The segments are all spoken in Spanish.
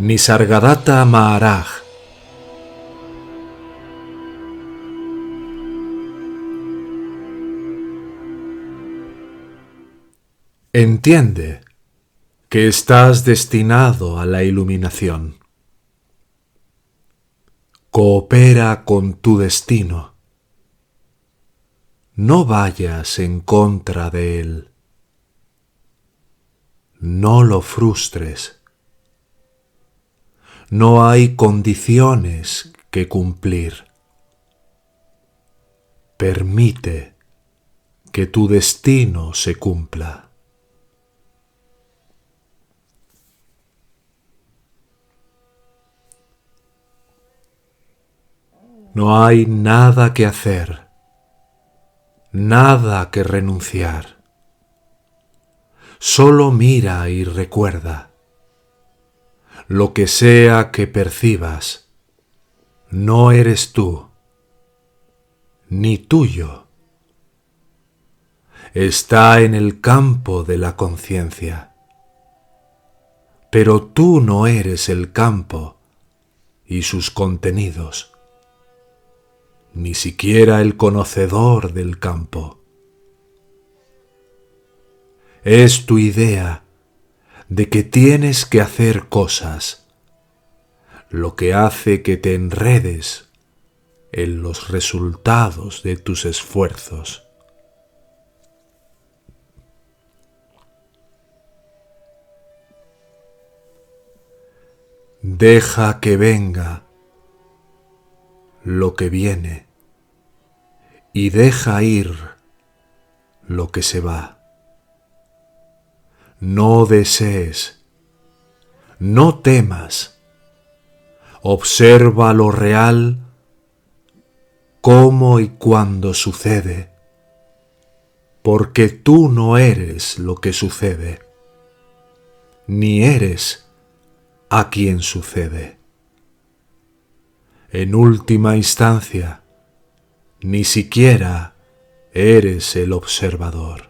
Nisargadatta Maharaj Entiende que estás destinado a la iluminación. Coopera con tu destino. No vayas en contra de él. No lo frustres. No hay condiciones que cumplir. Permite que tu destino se cumpla. No hay nada que hacer, nada que renunciar. Solo mira y recuerda. Lo que sea que percibas, no eres tú, ni tuyo. Está en el campo de la conciencia. Pero tú no eres el campo y sus contenidos ni siquiera el conocedor del campo. Es tu idea de que tienes que hacer cosas, lo que hace que te enredes en los resultados de tus esfuerzos. Deja que venga lo que viene y deja ir lo que se va. No desees, no temas, observa lo real, cómo y cuándo sucede, porque tú no eres lo que sucede, ni eres a quien sucede. En última instancia, ni siquiera eres el observador.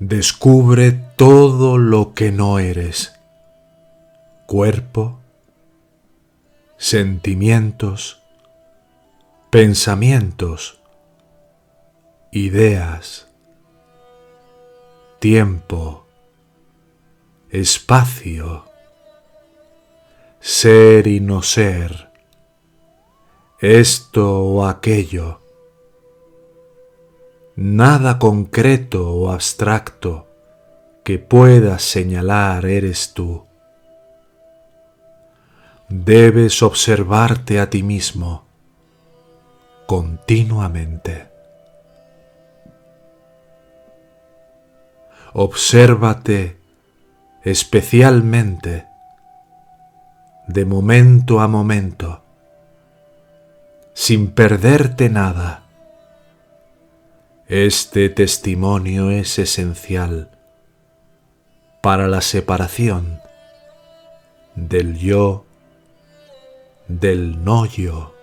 Descubre todo lo que no eres. Cuerpo, sentimientos, pensamientos, ideas, tiempo, espacio, ser y no ser, esto o aquello, nada concreto o abstracto que puedas señalar eres tú. Debes observarte a ti mismo continuamente. obsérvate especialmente de momento a momento, sin perderte nada. Este testimonio es esencial para la separación del yo del no yo.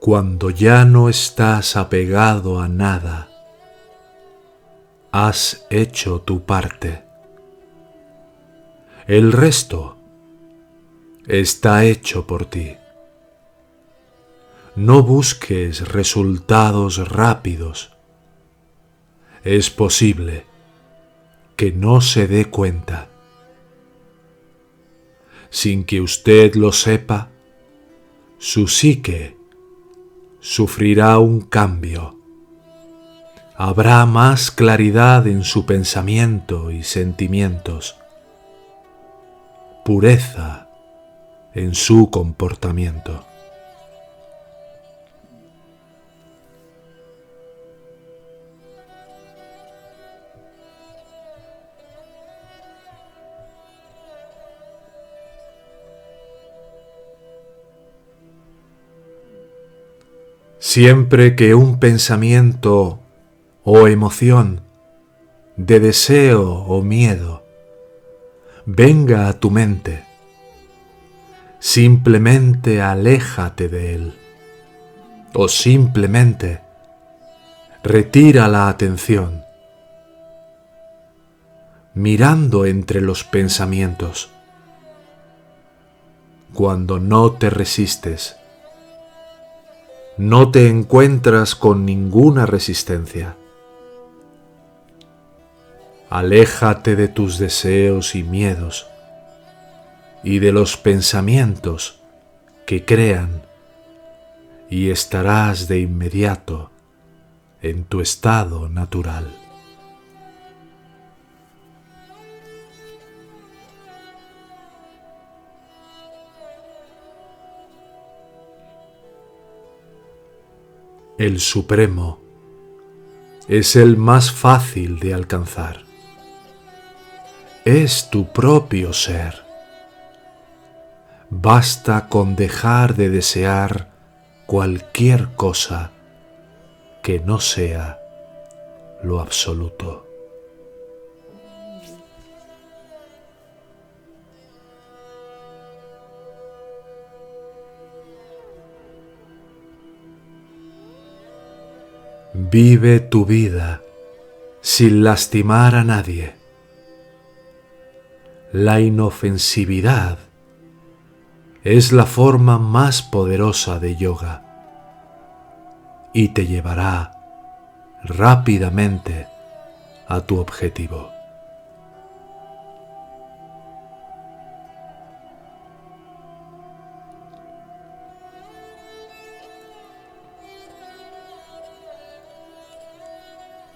Cuando ya no estás apegado a nada, has hecho tu parte. El resto está hecho por ti. No busques resultados rápidos. Es posible que no se dé cuenta. Sin que usted lo sepa, su psique sufrirá un cambio. Habrá más claridad en su pensamiento y sentimientos, pureza en su comportamiento. Siempre que un pensamiento o emoción de deseo o miedo. Venga a tu mente, simplemente aléjate de él. O simplemente retira la atención. Mirando entre los pensamientos. Cuando no te resistes, no te encuentras con ninguna resistencia. Aléjate de tus deseos y miedos y de los pensamientos que crean y estarás de inmediato en tu estado natural. El Supremo es el más fácil de alcanzar. Es tu propio ser. Basta con dejar de desear cualquier cosa que no sea lo absoluto. Vive tu vida sin lastimar a nadie. La inofensividad es la forma más poderosa de yoga y te llevará rápidamente a tu objetivo.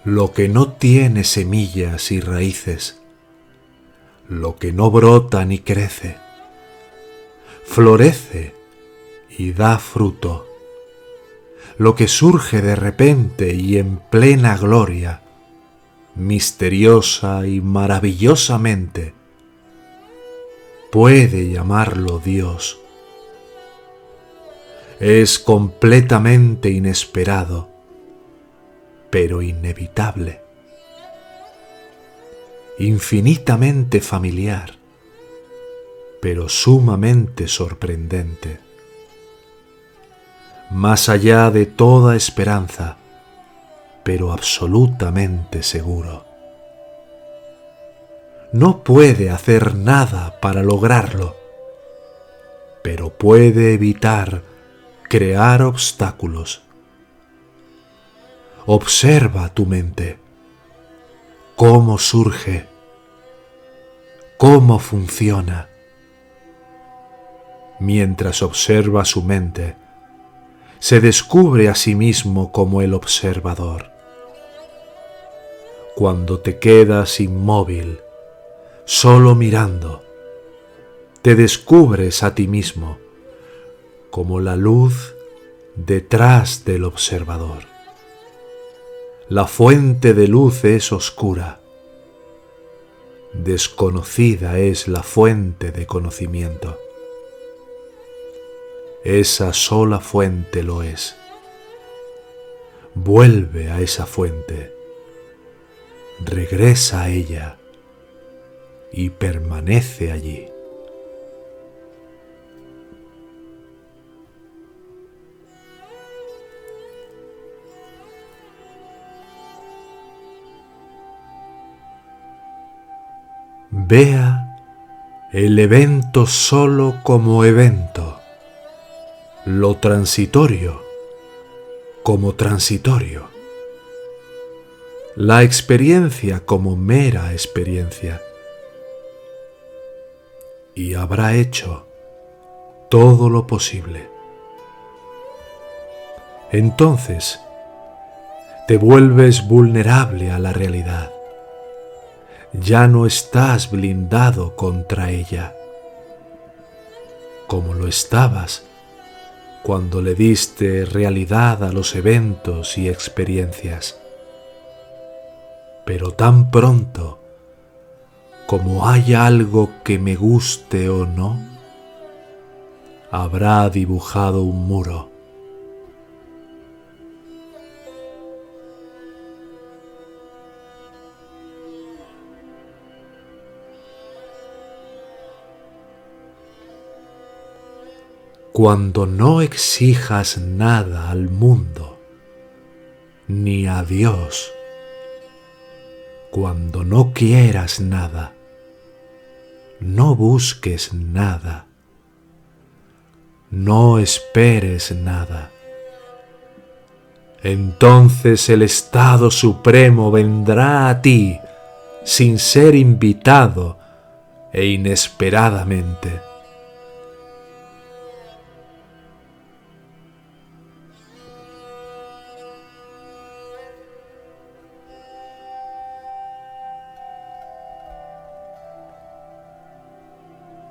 lo que no tiene semillas y raíces, lo que no brota ni crece, florece y da fruto, lo que surge de repente y en plena gloria, misteriosa y maravillosamente, puede llamarlo Dios. Es completamente inesperado pero inevitable, infinitamente familiar, pero sumamente sorprendente, más allá de toda esperanza, pero absolutamente seguro. No puede hacer nada para lograrlo, pero puede evitar crear obstáculos. Observa tu mente, cómo surge, cómo funciona. Mientras observa su mente, se descubre a sí mismo como el observador. Cuando te quedas inmóvil, solo mirando, te descubres a ti mismo como la luz detrás del observador. La fuente de luz es oscura. Desconocida es la fuente de conocimiento. Esa sola fuente lo es. Vuelve a esa fuente. Regresa a ella y permanece allí. Vea el evento solo como evento, lo transitorio como transitorio, la experiencia como mera experiencia. Y habrá hecho todo lo posible. Entonces te vuelves vulnerable a la realidad ya no estás blindado contra ella, como lo estabas cuando le diste realidad a los eventos y experiencias. Pero tan pronto como haya algo que me guste o no, habrá dibujado un muro. Cuando no exijas nada al mundo, ni a Dios, cuando no quieras nada, no busques nada, no esperes nada. Entonces el Estado Supremo vendrá a ti sin ser invitado e inesperadamente.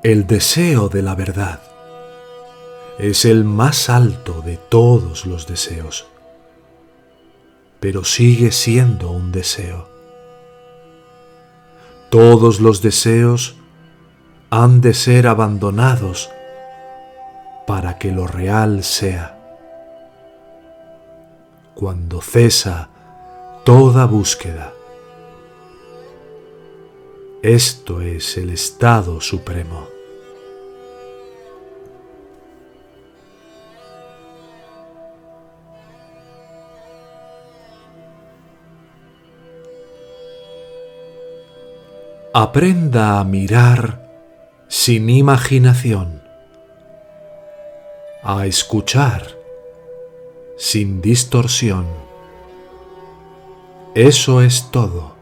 El deseo de la verdad es el más alto de todos los deseos, pero sigue siendo un deseo. Todos los deseos han de ser abandonados para que lo real sea. Cuando cesa toda búsqueda, esto es el estado supremo. Aprenda a mirar sin imaginación, a escuchar sin distorsión. Eso es todo.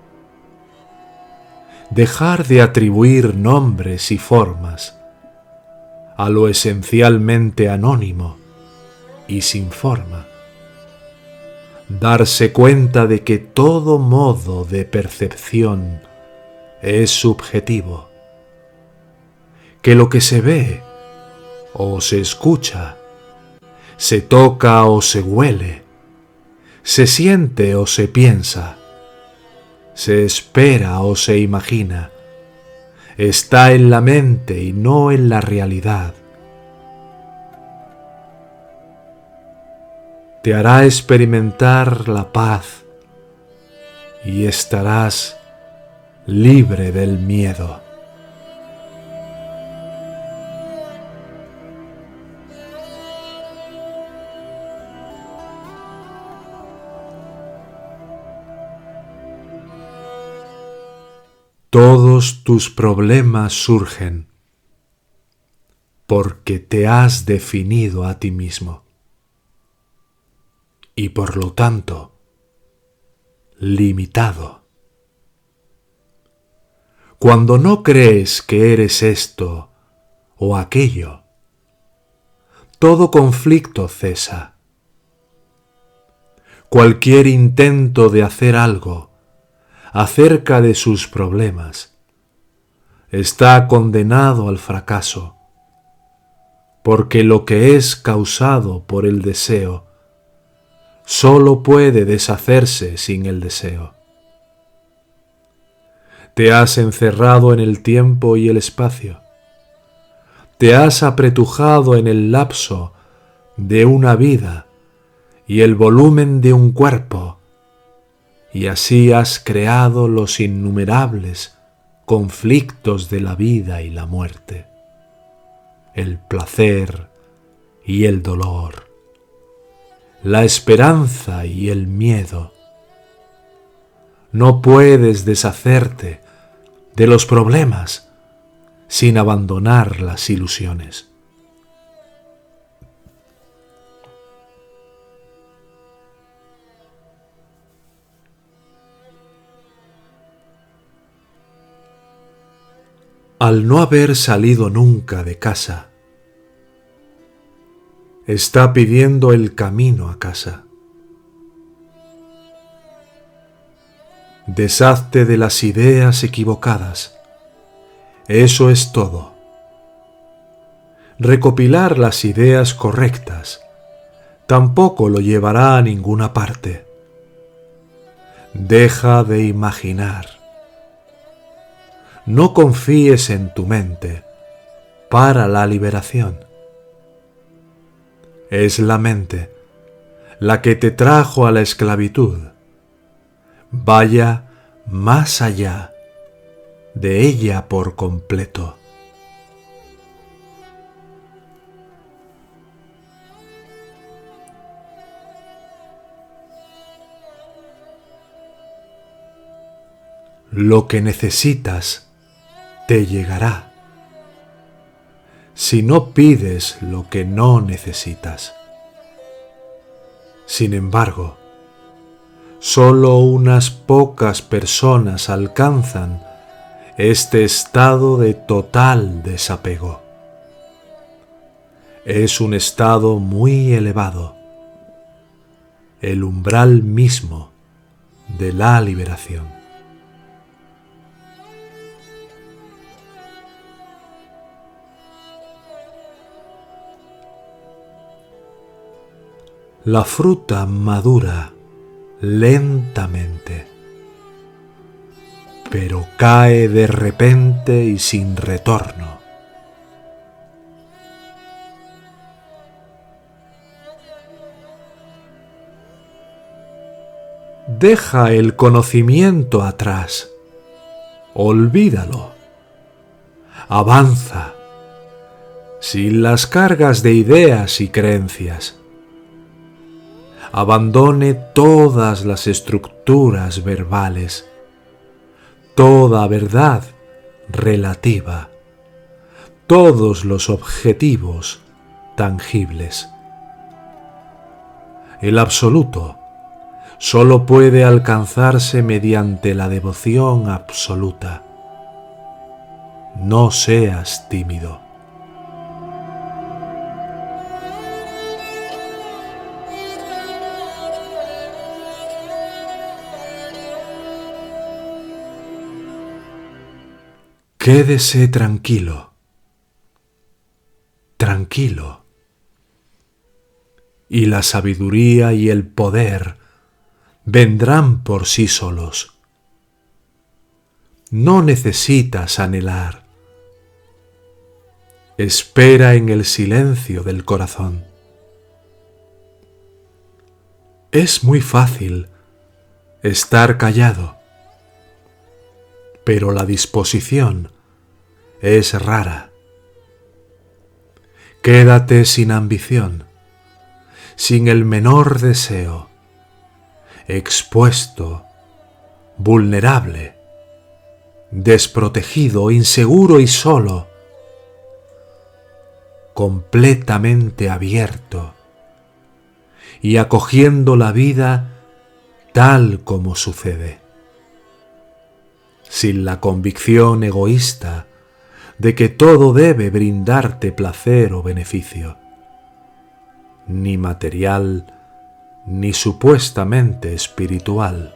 Dejar de atribuir nombres y formas a lo esencialmente anónimo y sin forma. Darse cuenta de que todo modo de percepción es subjetivo, que lo que se ve o se escucha, se toca o se huele, se siente o se piensa, se espera o se imagina, está en la mente y no en la realidad. Te hará experimentar la paz y estarás libre del miedo. Todos tus problemas surgen porque te has definido a ti mismo y por lo tanto limitado. Cuando no crees que eres esto o aquello, todo conflicto cesa. Cualquier intento de hacer algo acerca de sus problemas está condenado al fracaso, porque lo que es causado por el deseo solo puede deshacerse sin el deseo. Te has encerrado en el tiempo y el espacio. Te has apretujado en el lapso de una vida y el volumen de un cuerpo, y así has creado los innumerables conflictos de la vida y la muerte, el placer y el dolor, la esperanza y el miedo. No puedes deshacerte de los problemas sin abandonar las ilusiones. Al no haber salido nunca de casa, está pidiendo el camino a casa. Deshazte de las ideas equivocadas. Eso es todo. Recopilar las ideas correctas tampoco lo llevará a ninguna parte. Deja de imaginar. No confíes en tu mente para la liberación. Es la mente la que te trajo a la esclavitud vaya más allá de ella por completo. Lo que necesitas te llegará si no pides lo que no necesitas. Sin embargo, solo unas pocas personas alcanzan este estado de total desapego. Es un estado muy elevado, el umbral mismo de la liberación. La fruta madura lentamente, pero cae de repente y sin retorno. Deja el conocimiento atrás, olvídalo, avanza, sin las cargas de ideas y creencias abandone todas las estructuras verbales, toda verdad relativa, todos los objetivos tangibles. El absoluto solo puede alcanzarse mediante la devoción absoluta. No seas tímido. Quédese tranquilo, tranquilo, y la sabiduría y el poder vendrán por sí solos. No necesitas anhelar. Espera en el silencio del corazón. Es muy fácil estar callado, pero la disposición es rara. Quédate sin ambición, sin el menor deseo, expuesto, vulnerable, desprotegido, inseguro y solo, completamente abierto y acogiendo la vida tal como sucede, sin la convicción egoísta de que todo debe brindarte placer o beneficio, ni material, ni supuestamente espiritual.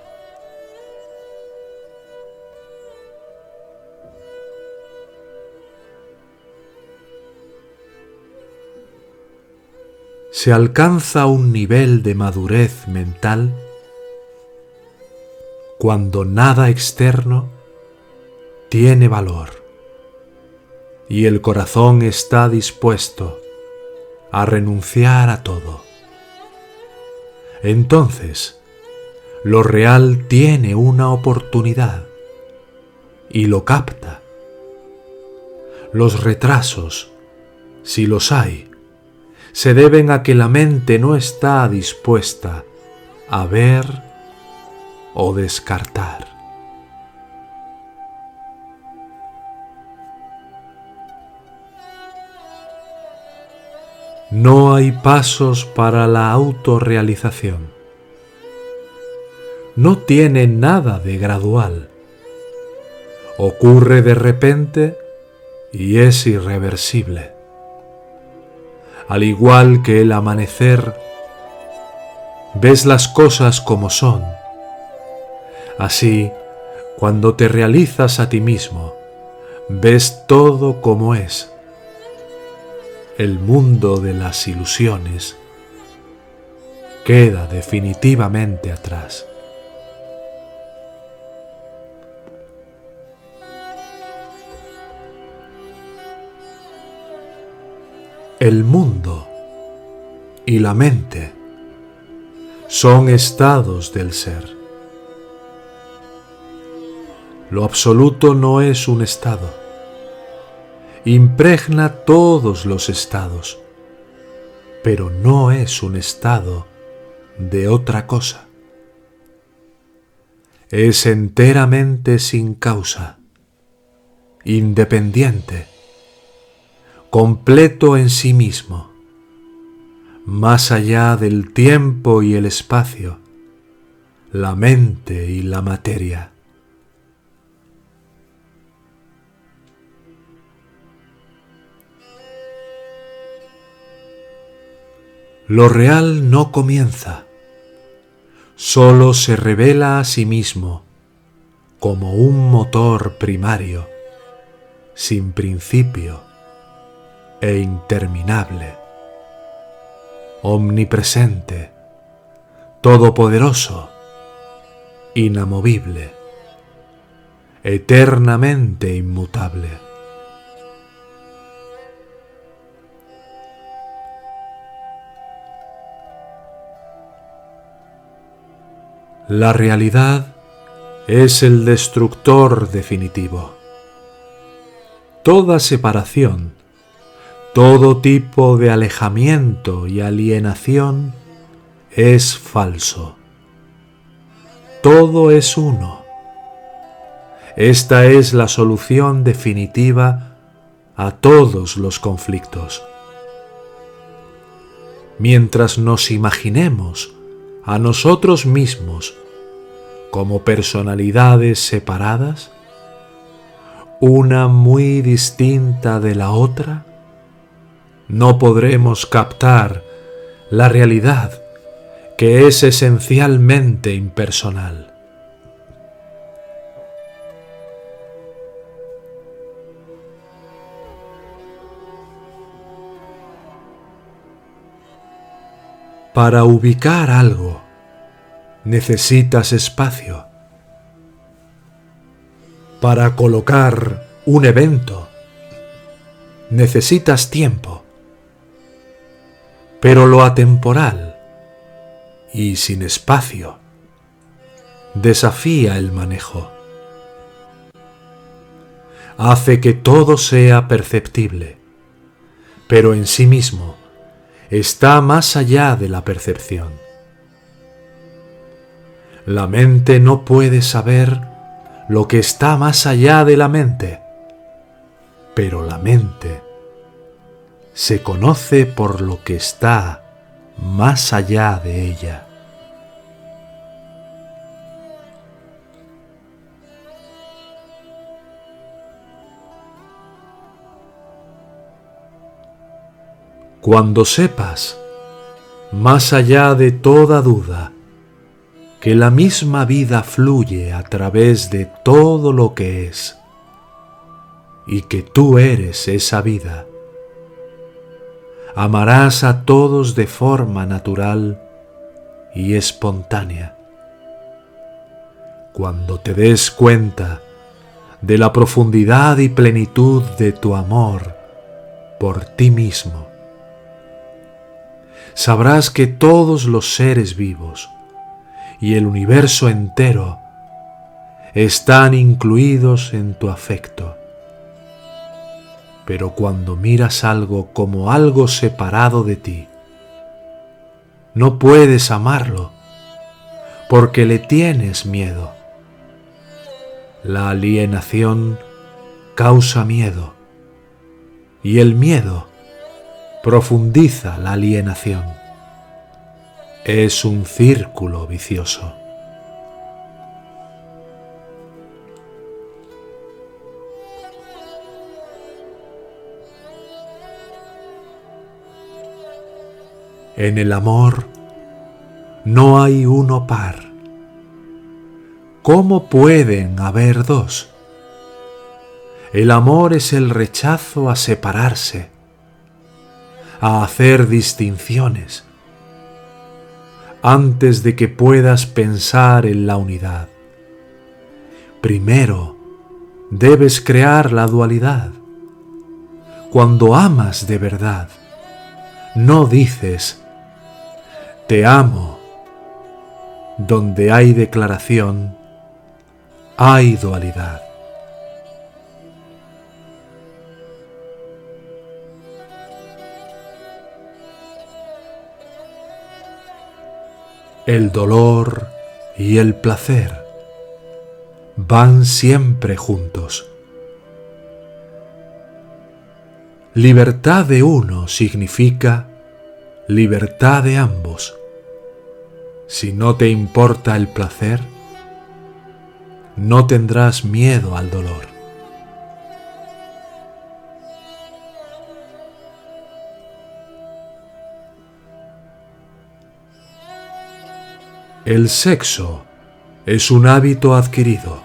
Se alcanza un nivel de madurez mental cuando nada externo tiene valor y el corazón está dispuesto a renunciar a todo. Entonces, lo real tiene una oportunidad y lo capta. Los retrasos, si los hay, se deben a que la mente no está dispuesta a ver o descartar. No hay pasos para la autorrealización. No tiene nada de gradual. Ocurre de repente y es irreversible. Al igual que el amanecer, ves las cosas como son. Así, cuando te realizas a ti mismo, ves todo como es el mundo de las ilusiones queda definitivamente atrás. El mundo y la mente son estados del ser. Lo absoluto no es un estado impregna todos los estados, pero no es un estado de otra cosa. es enteramente sin causa, independiente, completo en sí mismo, más allá del tiempo y el espacio, la mente y la materia. Lo real no comienza, solo se revela a sí mismo como un motor primario, sin principio e interminable, omnipresente, todopoderoso, inamovible, eternamente inmutable. La realidad es el destructor definitivo. Toda separación, todo tipo de alejamiento y alienación es falso. Todo es uno. Esta es la solución definitiva a todos los conflictos. Mientras nos imaginemos a nosotros mismos como personalidades separadas, una muy distinta de la otra, no podremos captar la realidad que es esencialmente impersonal. Para ubicar algo necesitas espacio. Para colocar un evento necesitas tiempo. Pero lo atemporal y sin espacio desafía el manejo. Hace que todo sea perceptible, pero en sí mismo está más allá de la percepción. La mente no puede saber lo que está más allá de la mente, pero la mente se conoce por lo que está más allá de ella. Cuando sepas, más allá de toda duda, que la misma vida fluye a través de todo lo que es y que tú eres esa vida, amarás a todos de forma natural y espontánea. Cuando te des cuenta de la profundidad y plenitud de tu amor por ti mismo, sabrás que todos los seres vivos y el universo entero están incluidos en tu afecto. Pero cuando miras algo como algo separado de ti, no puedes amarlo porque le tienes miedo. La alienación causa miedo y el miedo profundiza la alienación. Es un círculo vicioso. En el amor no hay uno par. ¿Cómo pueden haber dos? El amor es el rechazo a separarse a hacer distinciones antes de que puedas pensar en la unidad. Primero debes crear la dualidad. Cuando amas de verdad, no dices, te amo. Donde hay declaración, hay dualidad. El dolor y el placer van siempre juntos. Libertad de uno significa libertad de ambos. Si no te importa el placer, no tendrás miedo al dolor. El sexo es un hábito adquirido.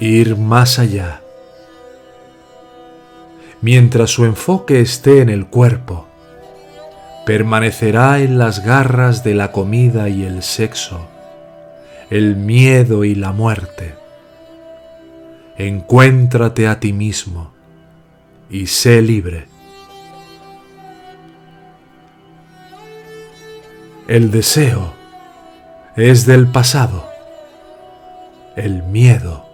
Ir más allá. Mientras su enfoque esté en el cuerpo, permanecerá en las garras de la comida y el sexo, el miedo y la muerte. Encuéntrate a ti mismo y sé libre. El deseo es del pasado. El miedo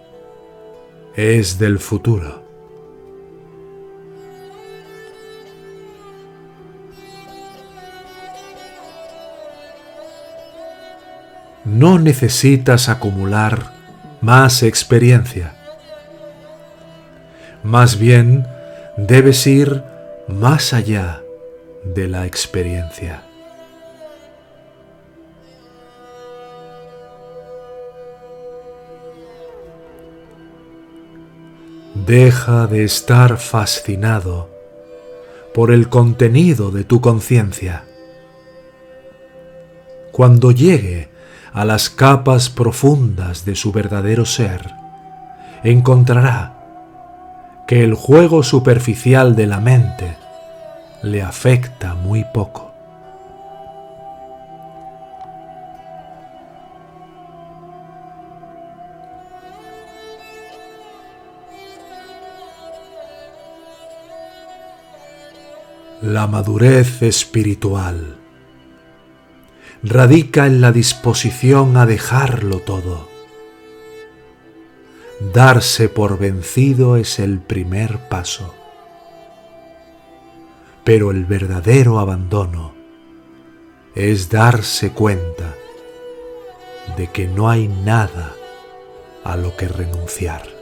es del futuro. No necesitas acumular más experiencia. Más bien, debes ir más allá de la experiencia. Deja de estar fascinado por el contenido de tu conciencia. Cuando llegue a las capas profundas de su verdadero ser, encontrará que el juego superficial de la mente le afecta muy poco. La madurez espiritual radica en la disposición a dejarlo todo. Darse por vencido es el primer paso, pero el verdadero abandono es darse cuenta de que no hay nada a lo que renunciar.